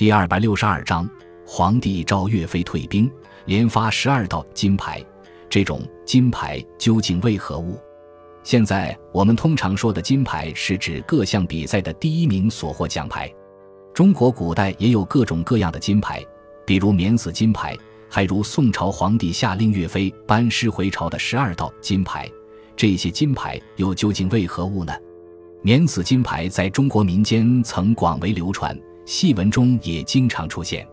第二百六十二章，皇帝召岳飞退兵，连发十二道金牌。这种金牌究竟为何物？现在我们通常说的金牌是指各项比赛的第一名所获奖牌。中国古代也有各种各样的金牌，比如免死金牌，还如宋朝皇帝下令岳飞班师回朝的十二道金牌。这些金牌又究竟为何物呢？免死金牌在中国民间曾广为流传，戏文中也经常出现，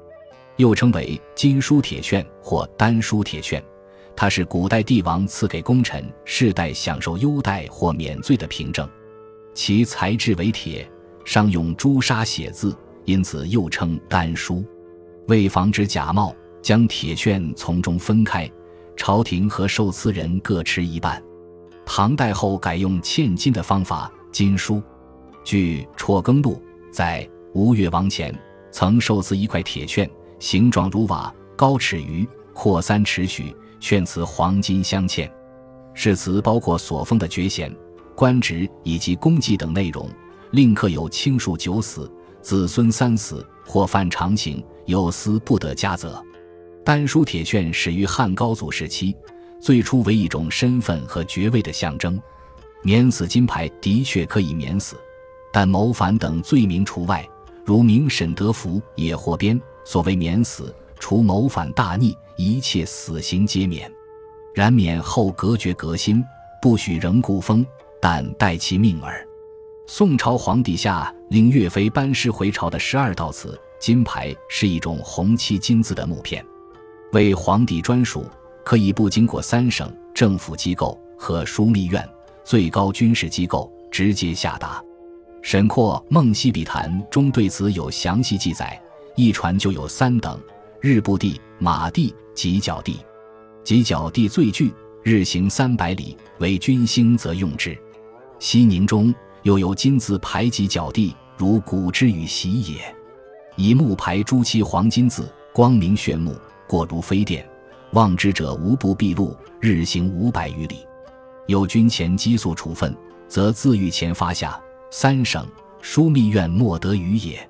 又称为金书铁券或丹书铁券。它是古代帝王赐给功臣世代享受优待或免罪的凭证，其材质为铁，上用朱砂写字，因此又称丹书。为防止假冒，将铁券从中分开，朝廷和受赐人各持一半。唐代后改用嵌金的方法，金书。据《辍耕录》在吴越王前曾受赐一块铁券，形状如瓦，高尺余，阔三尺许。券词黄金镶嵌，誓词包括所封的爵衔、官职以及功绩等内容。另刻有亲属九死、子孙三死或犯常刑，有司不得加责。丹书铁券始于汉高祖时期，最初为一种身份和爵位的象征。免死金牌的确可以免死，但谋反等罪名除外，如明沈德福也获鞭。所谓免死。除谋反大逆，一切死刑皆免。然免后隔绝革新，不许仍故封，但待其命耳。宋朝皇帝下令岳飞班师回朝的十二道此金牌，是一种红漆金字的木片，为皇帝专属，可以不经过三省政府机构和枢密院、最高军事机构直接下达。沈括《梦溪笔谈》中对此有详细记载，一传就有三等。日部地、马地、及角地，及角地最巨，日行三百里，为军兴则用之。西宁中又有金字排及角地，如古之与习也。以木排朱漆黄金字，光明炫目，过如飞电，望之者无不毕露。日行五百余里，有军前激素处分，则自御前发下。三省枢密院莫得于也。